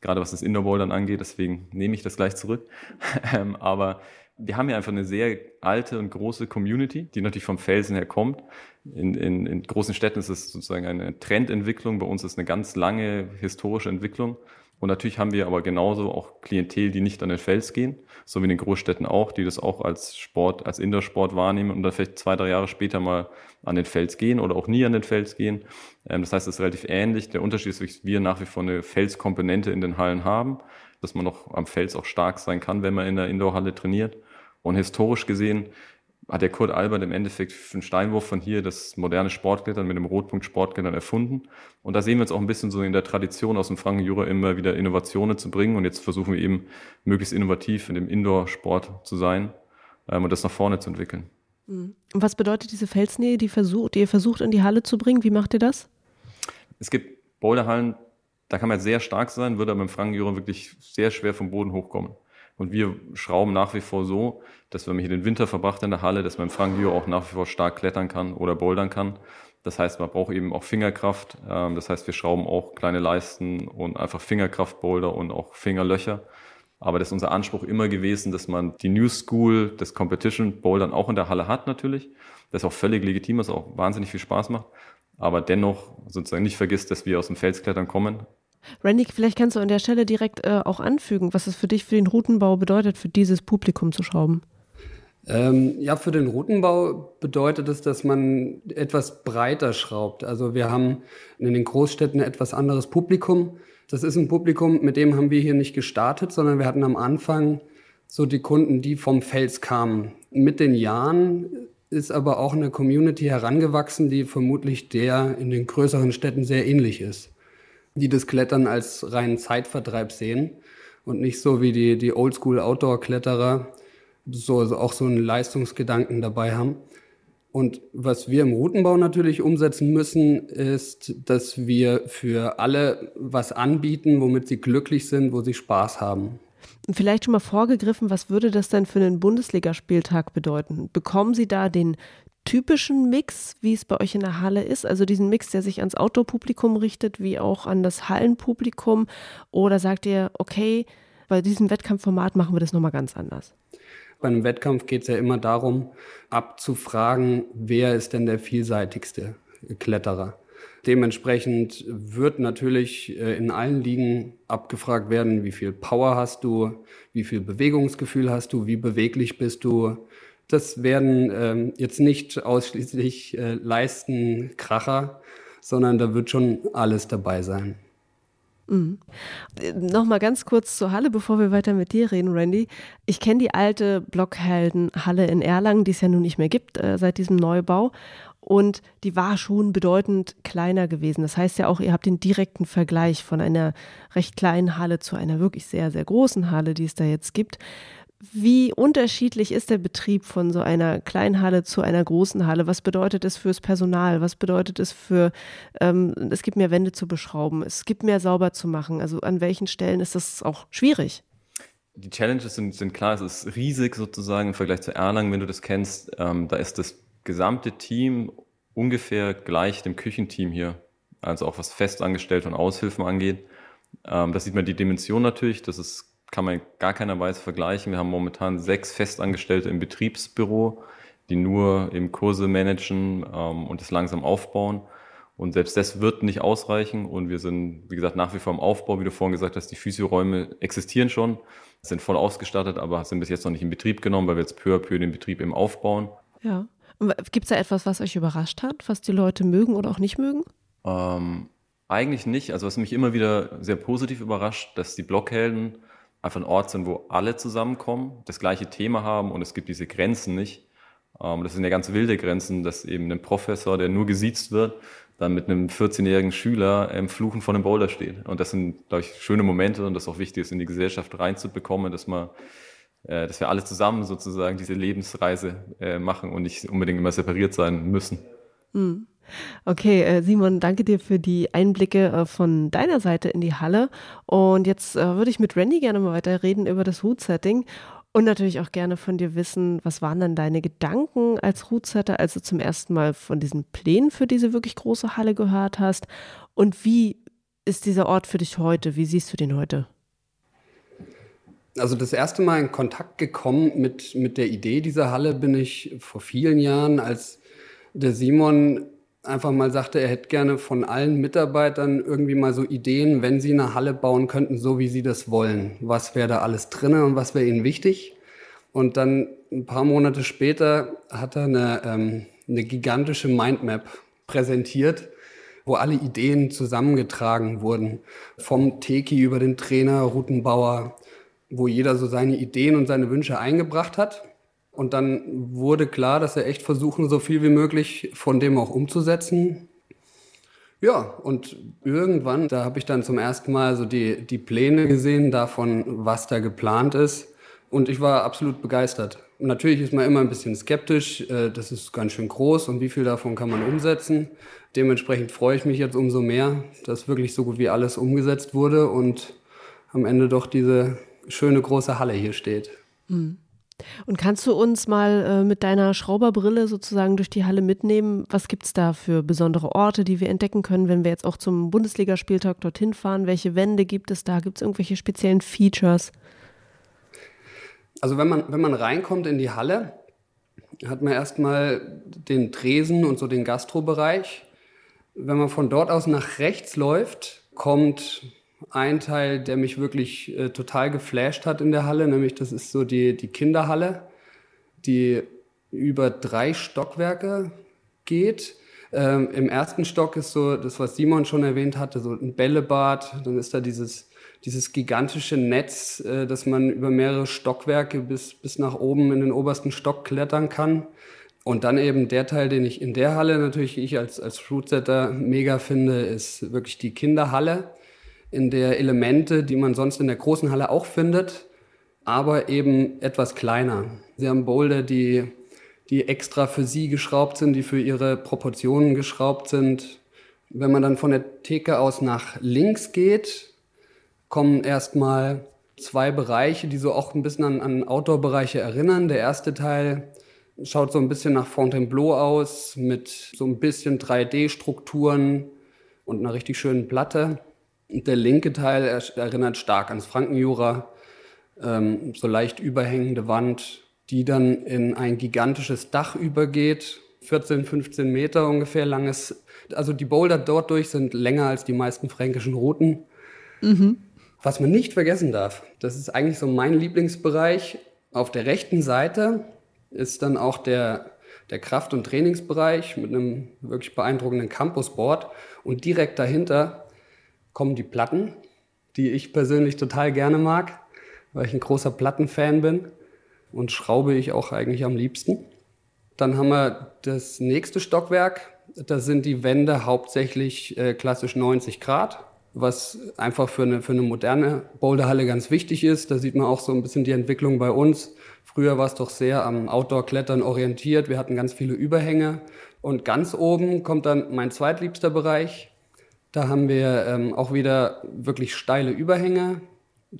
gerade was das Indoor-Bouldern angeht. Deswegen nehme ich das gleich zurück. Ähm, aber wir haben ja einfach eine sehr alte und große Community, die natürlich vom Felsen her kommt. In, in, in großen Städten ist es sozusagen eine Trendentwicklung. Bei uns ist eine ganz lange historische Entwicklung. Und natürlich haben wir aber genauso auch Klientel, die nicht an den Fels gehen, so wie in den Großstädten auch, die das auch als Sport, als Indoor-Sport wahrnehmen und dann vielleicht zwei, drei Jahre später mal an den Fels gehen oder auch nie an den Fels gehen. Ähm, das heißt, es ist relativ ähnlich. Der Unterschied ist, dass wir nach wie vor eine Felskomponente in den Hallen haben, dass man noch am Fels auch stark sein kann, wenn man in der Indoor-Halle trainiert. Und historisch gesehen hat der Kurt Albert im Endeffekt für einen Steinwurf von hier das moderne Sportklettern mit dem Rotpunkt Sportklettern erfunden. Und da sehen wir uns auch ein bisschen so in der Tradition aus dem Franken-Jura immer wieder Innovationen zu bringen. Und jetzt versuchen wir eben möglichst innovativ in dem Indoor-Sport zu sein ähm, und das nach vorne zu entwickeln. Mhm. Und was bedeutet diese Felsnähe, die, versucht, die ihr versucht in die Halle zu bringen? Wie macht ihr das? Es gibt Boulderhallen, da kann man sehr stark sein, würde aber im Franken-Jura wirklich sehr schwer vom Boden hochkommen. Und wir schrauben nach wie vor so, dass wenn man hier den Winter verbracht in der Halle, dass man im Frankenjura auch nach wie vor stark klettern kann oder bouldern kann. Das heißt, man braucht eben auch Fingerkraft. Ähm, das heißt, wir schrauben auch kleine Leisten und einfach Fingerkraftboulder und auch Fingerlöcher. Aber das ist unser Anspruch immer gewesen, dass man die New School des Competition Bouldern auch in der Halle hat natürlich. Das ist auch völlig legitim, was auch wahnsinnig viel Spaß macht. Aber dennoch sozusagen nicht vergisst, dass wir aus dem Felsklettern kommen Randy, vielleicht kannst du an der Stelle direkt äh, auch anfügen, was es für dich für den Routenbau bedeutet, für dieses Publikum zu schrauben. Ähm, ja, für den Routenbau bedeutet es, dass man etwas breiter schraubt. Also wir haben in den Großstädten ein etwas anderes Publikum. Das ist ein Publikum, mit dem haben wir hier nicht gestartet, sondern wir hatten am Anfang so die Kunden, die vom Fels kamen. Mit den Jahren ist aber auch eine Community herangewachsen, die vermutlich der in den größeren Städten sehr ähnlich ist die das Klettern als reinen Zeitvertreib sehen und nicht so wie die, die Oldschool-Outdoor-Kletterer so, also auch so einen Leistungsgedanken dabei haben. Und was wir im Routenbau natürlich umsetzen müssen, ist, dass wir für alle was anbieten, womit sie glücklich sind, wo sie Spaß haben. Vielleicht schon mal vorgegriffen, was würde das denn für einen Bundesligaspieltag bedeuten? Bekommen Sie da den typischen Mix, wie es bei euch in der Halle ist? Also diesen Mix, der sich ans Outdoor-Publikum richtet, wie auch an das Hallenpublikum? Oder sagt ihr, okay, bei diesem Wettkampfformat machen wir das nochmal ganz anders? Bei einem Wettkampf geht es ja immer darum, abzufragen, wer ist denn der vielseitigste Kletterer. Dementsprechend wird natürlich äh, in allen Ligen abgefragt werden, wie viel Power hast du, wie viel Bewegungsgefühl hast du, wie beweglich bist du, das werden ähm, jetzt nicht ausschließlich äh, Leistenkracher, sondern da wird schon alles dabei sein. Mhm. Nochmal ganz kurz zur Halle, bevor wir weiter mit dir reden, Randy. Ich kenne die alte Blockhelden-Halle in Erlangen, die es ja nun nicht mehr gibt äh, seit diesem Neubau. Und die war schon bedeutend kleiner gewesen. Das heißt ja auch, ihr habt den direkten Vergleich von einer recht kleinen Halle zu einer wirklich sehr, sehr großen Halle, die es da jetzt gibt. Wie unterschiedlich ist der Betrieb von so einer kleinen Halle zu einer großen Halle? Was bedeutet es fürs Personal? Was bedeutet es für, ähm, es gibt mehr Wände zu beschrauben, es gibt mehr sauber zu machen? Also an welchen Stellen ist das auch schwierig? Die Challenges sind, sind klar, es ist riesig sozusagen im Vergleich zu Erlangen, wenn du das kennst. Ähm, da ist das gesamte Team ungefähr gleich dem Küchenteam hier, also auch was Festangestellte und Aushilfen angeht. Ähm, da sieht man die Dimension natürlich, das ist kann man gar keiner Weise vergleichen. Wir haben momentan sechs Festangestellte im Betriebsbüro, die nur eben Kurse managen ähm, und das langsam aufbauen. Und selbst das wird nicht ausreichen. Und wir sind, wie gesagt, nach wie vor im Aufbau, wie du vorhin gesagt hast, die Physioräume existieren schon, sind voll ausgestattet, aber sind bis jetzt noch nicht in Betrieb genommen, weil wir jetzt peu à peu den Betrieb eben aufbauen. Ja. Gibt es da etwas, was euch überrascht hat, was die Leute mögen oder auch nicht mögen? Ähm, eigentlich nicht. Also was mich immer wieder sehr positiv überrascht, dass die Blockhelden einfach ein Ort sind, wo alle zusammenkommen, das gleiche Thema haben und es gibt diese Grenzen nicht. Ähm, das sind ja ganz wilde Grenzen, dass eben ein Professor, der nur gesiezt wird, dann mit einem 14-jährigen Schüler im Fluchen von einem Boulder steht. Und das sind, glaube ich, schöne Momente und das ist auch wichtig ist, in die Gesellschaft reinzubekommen, dass man äh, dass wir alle zusammen sozusagen diese Lebensreise äh, machen und nicht unbedingt immer separiert sein müssen. Mhm. Okay, äh, Simon, danke dir für die Einblicke äh, von deiner Seite in die Halle. Und jetzt äh, würde ich mit Randy gerne mal weiter reden über das Root-Setting und natürlich auch gerne von dir wissen, was waren dann deine Gedanken als Rootsetter, als du zum ersten Mal von diesen Plänen für diese wirklich große Halle gehört hast? Und wie ist dieser Ort für dich heute? Wie siehst du den heute? Also das erste Mal in Kontakt gekommen mit, mit der Idee dieser Halle bin ich vor vielen Jahren, als der Simon einfach mal sagte, er hätte gerne von allen Mitarbeitern irgendwie mal so Ideen, wenn sie eine Halle bauen könnten, so wie sie das wollen. Was wäre da alles drin und was wäre ihnen wichtig? Und dann ein paar Monate später hat er eine, ähm, eine gigantische Mindmap präsentiert, wo alle Ideen zusammengetragen wurden. Vom Teki über den Trainer, Routenbauer, wo jeder so seine Ideen und seine Wünsche eingebracht hat. Und dann wurde klar, dass wir echt versuchen, so viel wie möglich von dem auch umzusetzen. Ja, und irgendwann, da habe ich dann zum ersten Mal so die, die Pläne gesehen davon, was da geplant ist. Und ich war absolut begeistert. Natürlich ist man immer ein bisschen skeptisch. Äh, das ist ganz schön groß und wie viel davon kann man umsetzen? Dementsprechend freue ich mich jetzt umso mehr, dass wirklich so gut wie alles umgesetzt wurde und am Ende doch diese schöne große Halle hier steht. Mhm. Und kannst du uns mal äh, mit deiner Schrauberbrille sozusagen durch die Halle mitnehmen? Was gibt es da für besondere Orte, die wir entdecken können, wenn wir jetzt auch zum Bundesligaspieltag dorthin fahren? Welche Wände gibt es da? Gibt es irgendwelche speziellen Features? Also wenn man, wenn man reinkommt in die Halle, hat man erstmal den Tresen und so den Gastrobereich. Wenn man von dort aus nach rechts läuft, kommt ein Teil, der mich wirklich äh, total geflasht hat in der Halle, nämlich das ist so die, die Kinderhalle, die über drei Stockwerke geht. Ähm, Im ersten Stock ist so das, was Simon schon erwähnt hatte, so ein Bällebad. Dann ist da dieses, dieses gigantische Netz, äh, dass man über mehrere Stockwerke bis, bis nach oben in den obersten Stock klettern kann. Und dann eben der Teil, den ich in der Halle natürlich ich als, als Fruitsetter mega finde, ist wirklich die Kinderhalle in der Elemente, die man sonst in der großen Halle auch findet, aber eben etwas kleiner. Sie haben Boulder, die, die extra für sie geschraubt sind, die für ihre Proportionen geschraubt sind. Wenn man dann von der Theke aus nach links geht, kommen erstmal zwei Bereiche, die so auch ein bisschen an, an Outdoor-Bereiche erinnern. Der erste Teil schaut so ein bisschen nach Fontainebleau aus, mit so ein bisschen 3D-Strukturen und einer richtig schönen Platte. Der linke Teil erinnert stark ans Frankenjura, ähm, so leicht überhängende Wand, die dann in ein gigantisches Dach übergeht, 14, 15 Meter ungefähr langes. Also die Boulder dort durch sind länger als die meisten fränkischen Routen. Mhm. Was man nicht vergessen darf, das ist eigentlich so mein Lieblingsbereich. Auf der rechten Seite ist dann auch der, der Kraft- und Trainingsbereich mit einem wirklich beeindruckenden Campusboard. Und direkt dahinter kommen die Platten, die ich persönlich total gerne mag, weil ich ein großer Plattenfan bin und schraube ich auch eigentlich am liebsten. Dann haben wir das nächste Stockwerk. Da sind die Wände hauptsächlich äh, klassisch 90 Grad, was einfach für eine, für eine moderne Boulderhalle ganz wichtig ist. Da sieht man auch so ein bisschen die Entwicklung bei uns. Früher war es doch sehr am Outdoor-Klettern orientiert. Wir hatten ganz viele Überhänge. Und ganz oben kommt dann mein zweitliebster Bereich, da haben wir ähm, auch wieder wirklich steile Überhänge.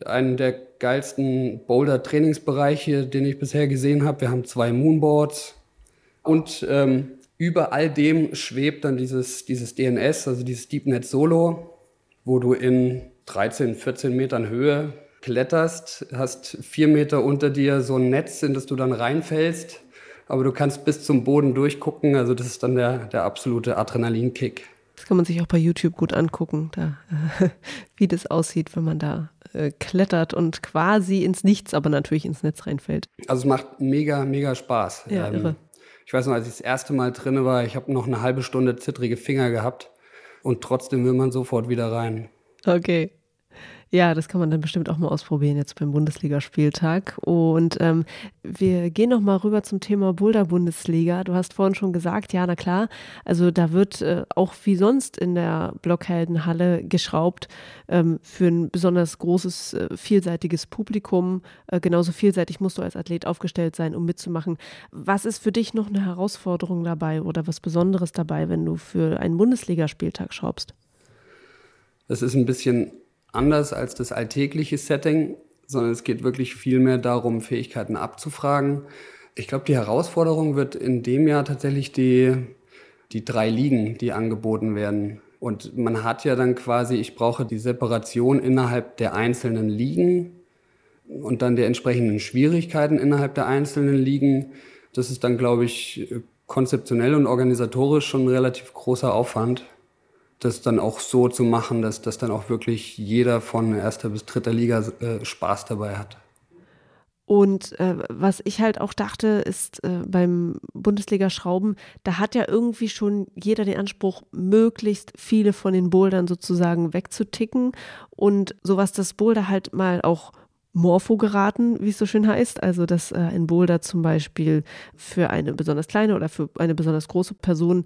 Einen der geilsten Boulder-Trainingsbereiche, den ich bisher gesehen habe. Wir haben zwei Moonboards. Und ähm, über all dem schwebt dann dieses, dieses DNS, also dieses DeepNet Solo, wo du in 13, 14 Metern Höhe kletterst, hast vier Meter unter dir so ein Netz, in das du dann reinfällst, aber du kannst bis zum Boden durchgucken. Also das ist dann der, der absolute Adrenalinkick. Das kann man sich auch bei YouTube gut angucken, da, äh, wie das aussieht, wenn man da äh, klettert und quasi ins Nichts, aber natürlich ins Netz reinfällt. Also es macht mega, mega Spaß. Ja, ähm, irre. Ich weiß noch, als ich das erste Mal drin war, ich habe noch eine halbe Stunde zittrige Finger gehabt und trotzdem will man sofort wieder rein. Okay. Ja, das kann man dann bestimmt auch mal ausprobieren jetzt beim Bundesligaspieltag. Und ähm, wir gehen noch mal rüber zum Thema Boulder-Bundesliga. Du hast vorhin schon gesagt, ja, na klar, also da wird äh, auch wie sonst in der Blockheldenhalle geschraubt ähm, für ein besonders großes, äh, vielseitiges Publikum. Äh, genauso vielseitig musst du als Athlet aufgestellt sein, um mitzumachen. Was ist für dich noch eine Herausforderung dabei oder was Besonderes dabei, wenn du für einen Bundesligaspieltag schraubst? Das ist ein bisschen anders als das alltägliche Setting, sondern es geht wirklich viel mehr darum, Fähigkeiten abzufragen. Ich glaube, die Herausforderung wird in dem Jahr tatsächlich die, die drei Ligen, die angeboten werden. Und man hat ja dann quasi, ich brauche die Separation innerhalb der einzelnen Ligen und dann der entsprechenden Schwierigkeiten innerhalb der einzelnen Ligen. Das ist dann, glaube ich, konzeptionell und organisatorisch schon ein relativ großer Aufwand das dann auch so zu machen, dass, dass dann auch wirklich jeder von erster bis dritter Liga äh, Spaß dabei hat. Und äh, was ich halt auch dachte, ist äh, beim Bundesliga-Schrauben, da hat ja irgendwie schon jeder den Anspruch, möglichst viele von den Bouldern sozusagen wegzuticken und sowas das Boulder halt mal auch Morpho geraten, wie es so schön heißt. Also, dass äh, ein Boulder zum Beispiel für eine besonders kleine oder für eine besonders große Person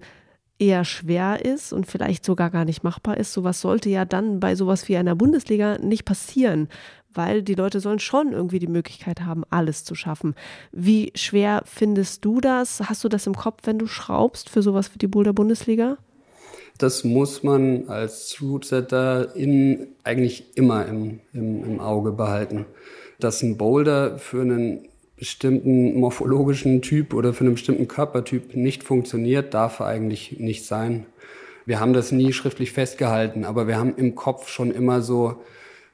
eher schwer ist und vielleicht sogar gar nicht machbar ist. Sowas sollte ja dann bei sowas wie einer Bundesliga nicht passieren, weil die Leute sollen schon irgendwie die Möglichkeit haben, alles zu schaffen. Wie schwer findest du das? Hast du das im Kopf, wenn du schraubst für sowas wie die Boulder Bundesliga? Das muss man als Rootsetter in, eigentlich immer im, im, im Auge behalten. Dass ein Boulder für einen bestimmten morphologischen Typ oder für einen bestimmten Körpertyp nicht funktioniert, darf eigentlich nicht sein. Wir haben das nie schriftlich festgehalten, aber wir haben im Kopf schon immer so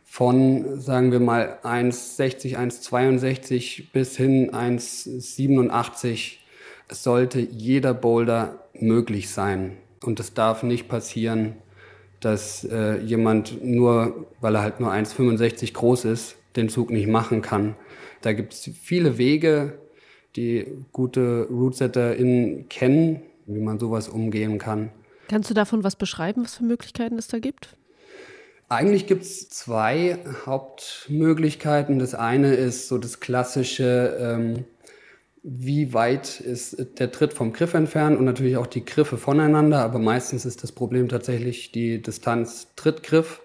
von, sagen wir mal, 1,60, 1,62 bis hin 1,87 sollte jeder Boulder möglich sein. Und es darf nicht passieren, dass äh, jemand nur, weil er halt nur 1,65 groß ist, den Zug nicht machen kann. Da gibt es viele Wege, die gute RootsetterInnen kennen, wie man sowas umgehen kann. Kannst du davon was beschreiben, was für Möglichkeiten es da gibt? Eigentlich gibt es zwei Hauptmöglichkeiten. Das eine ist so das klassische, ähm, wie weit ist der Tritt vom Griff entfernt und natürlich auch die Griffe voneinander, aber meistens ist das Problem tatsächlich die Distanz Trittgriff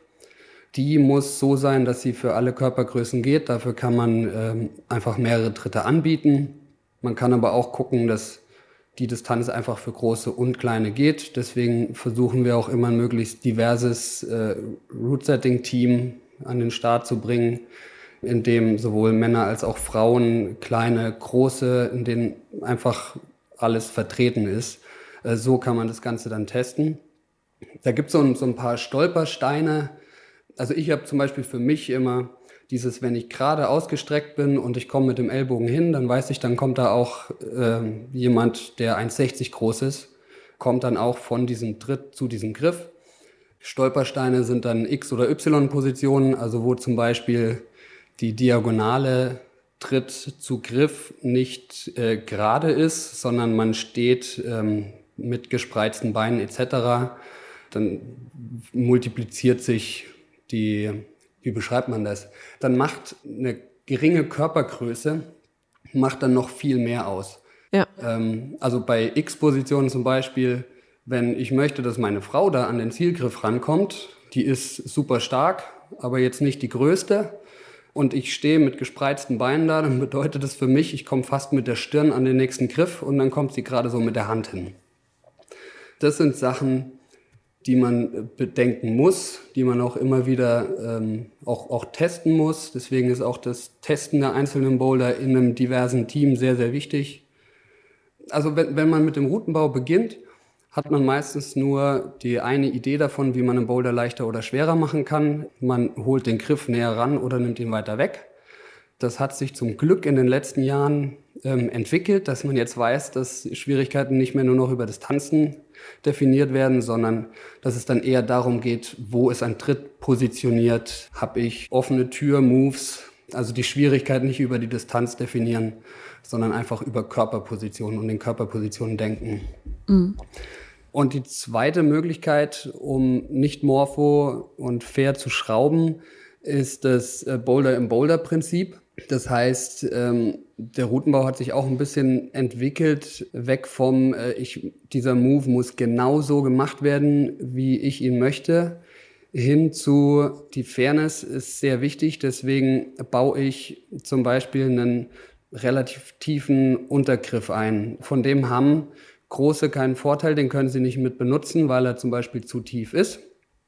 die muss so sein, dass sie für alle Körpergrößen geht. Dafür kann man ähm, einfach mehrere Tritte anbieten. Man kann aber auch gucken, dass die Distanz einfach für große und kleine geht. Deswegen versuchen wir auch immer ein möglichst diverses äh, Root-Setting-Team an den Start zu bringen, in dem sowohl Männer als auch Frauen, kleine, große, in denen einfach alles vertreten ist. Äh, so kann man das Ganze dann testen. Da gibt so es so ein paar Stolpersteine, also ich habe zum Beispiel für mich immer dieses, wenn ich gerade ausgestreckt bin und ich komme mit dem Ellbogen hin, dann weiß ich, dann kommt da auch äh, jemand, der 1,60 groß ist, kommt dann auch von diesem Tritt zu diesem Griff. Stolpersteine sind dann X- oder Y-Positionen, also wo zum Beispiel die Diagonale Tritt zu Griff nicht äh, gerade ist, sondern man steht ähm, mit gespreizten Beinen etc. Dann multipliziert sich die, wie beschreibt man das? Dann macht eine geringe Körpergröße, macht dann noch viel mehr aus. Ja. Ähm, also bei X-Positionen zum Beispiel, wenn ich möchte, dass meine Frau da an den Zielgriff rankommt, die ist super stark, aber jetzt nicht die größte, und ich stehe mit gespreizten Beinen da, dann bedeutet das für mich, ich komme fast mit der Stirn an den nächsten Griff und dann kommt sie gerade so mit der Hand hin. Das sind Sachen, die man bedenken muss, die man auch immer wieder ähm, auch, auch testen muss. Deswegen ist auch das Testen der einzelnen Boulder in einem diversen Team sehr, sehr wichtig. Also wenn, wenn man mit dem Routenbau beginnt, hat man meistens nur die eine Idee davon, wie man einen Boulder leichter oder schwerer machen kann. Man holt den Griff näher ran oder nimmt ihn weiter weg. Das hat sich zum Glück in den letzten Jahren ähm, entwickelt, dass man jetzt weiß, dass Schwierigkeiten nicht mehr nur noch über Distanzen definiert werden, sondern dass es dann eher darum geht, wo ist ein Tritt positioniert, habe ich offene Tür, Moves, also die Schwierigkeit nicht über die Distanz definieren, sondern einfach über Körperpositionen und in Körperpositionen denken. Mhm. Und die zweite Möglichkeit, um nicht morpho und fair zu schrauben, ist das äh, Boulder-im-Boulder-Prinzip. Das heißt, ähm, der Routenbau hat sich auch ein bisschen entwickelt, weg vom, äh, ich, dieser Move muss genau so gemacht werden, wie ich ihn möchte, hin zu, die Fairness ist sehr wichtig, deswegen baue ich zum Beispiel einen relativ tiefen Untergriff ein. Von dem haben große keinen Vorteil, den können sie nicht mit benutzen, weil er zum Beispiel zu tief ist.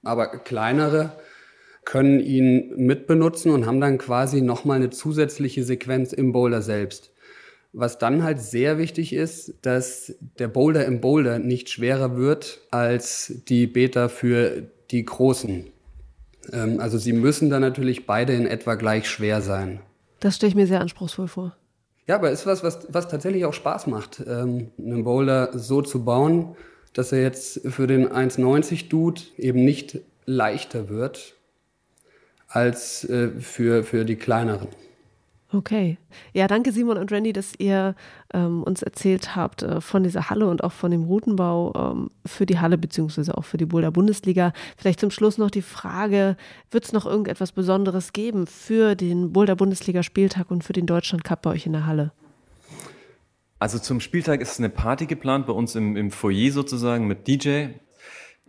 Aber kleinere können ihn mitbenutzen und haben dann quasi nochmal eine zusätzliche Sequenz im Boulder selbst. Was dann halt sehr wichtig ist, dass der Boulder im Boulder nicht schwerer wird als die Beta für die großen. Ähm, also sie müssen dann natürlich beide in etwa gleich schwer sein. Das stelle ich mir sehr anspruchsvoll vor. Ja, aber ist was, was, was tatsächlich auch Spaß macht, ähm, einen Boulder so zu bauen, dass er jetzt für den 1,90 Dude eben nicht leichter wird, als äh, für, für die kleineren. Okay. Ja, danke Simon und Randy, dass ihr ähm, uns erzählt habt äh, von dieser Halle und auch von dem Routenbau ähm, für die Halle beziehungsweise auch für die Boulder Bundesliga. Vielleicht zum Schluss noch die Frage, wird es noch irgendetwas Besonderes geben für den Boulder Bundesliga Spieltag und für den Deutschland Cup bei euch in der Halle? Also zum Spieltag ist eine Party geplant bei uns im, im Foyer sozusagen mit DJ.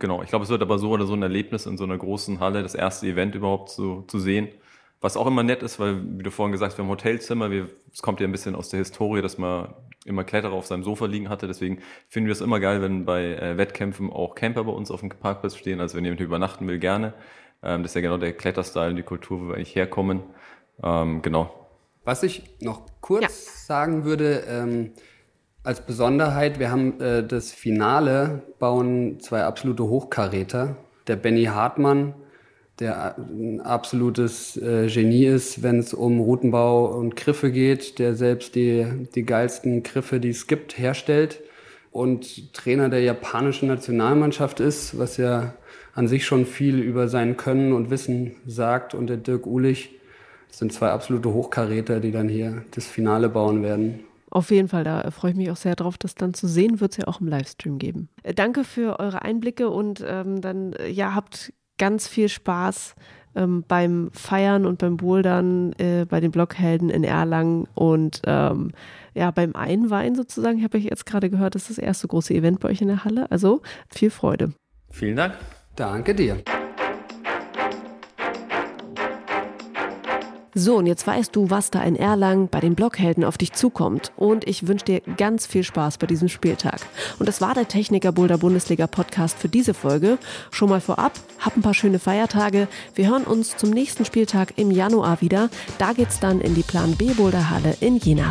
Genau, ich glaube, es wird aber so oder so ein Erlebnis in so einer großen Halle, das erste Event überhaupt zu, zu sehen. Was auch immer nett ist, weil, wie du vorhin gesagt hast, wir haben Hotelzimmer, wir, es kommt ja ein bisschen aus der Historie, dass man immer Kletterer auf seinem Sofa liegen hatte. Deswegen finden wir es immer geil, wenn bei äh, Wettkämpfen auch Camper bei uns auf dem Parkplatz stehen. Also wenn jemand übernachten will, gerne. Ähm, das ist ja genau der Kletterstyle und die Kultur, wo wir eigentlich herkommen. Ähm, genau. Was ich noch kurz ja. sagen würde, ähm, als Besonderheit, wir haben äh, das Finale, bauen zwei absolute Hochkaräter. Der Benny Hartmann der ein absolutes äh, Genie ist, wenn es um Routenbau und Griffe geht, der selbst die, die geilsten Griffe, die es gibt, herstellt und Trainer der japanischen Nationalmannschaft ist, was ja an sich schon viel über sein Können und Wissen sagt. Und der Dirk Uhlich sind zwei absolute Hochkaräter, die dann hier das Finale bauen werden. Auf jeden Fall, da freue ich mich auch sehr drauf, das dann zu sehen. Wird es ja auch im Livestream geben. Äh, danke für eure Einblicke und ähm, dann, äh, ja, habt ganz viel Spaß ähm, beim Feiern und beim Bouldern äh, bei den Blockhelden in Erlangen und ähm, ja, beim Einweihen sozusagen, Ich habe ich jetzt gerade gehört, das ist das erste große Event bei euch in der Halle. Also viel Freude. Vielen Dank. Danke dir. So, und jetzt weißt du, was da in Erlangen bei den Blockhelden auf dich zukommt. Und ich wünsche dir ganz viel Spaß bei diesem Spieltag. Und das war der Techniker Boulder Bundesliga Podcast für diese Folge. Schon mal vorab, hab ein paar schöne Feiertage. Wir hören uns zum nächsten Spieltag im Januar wieder. Da geht's dann in die Plan B Boulder Halle in Jena.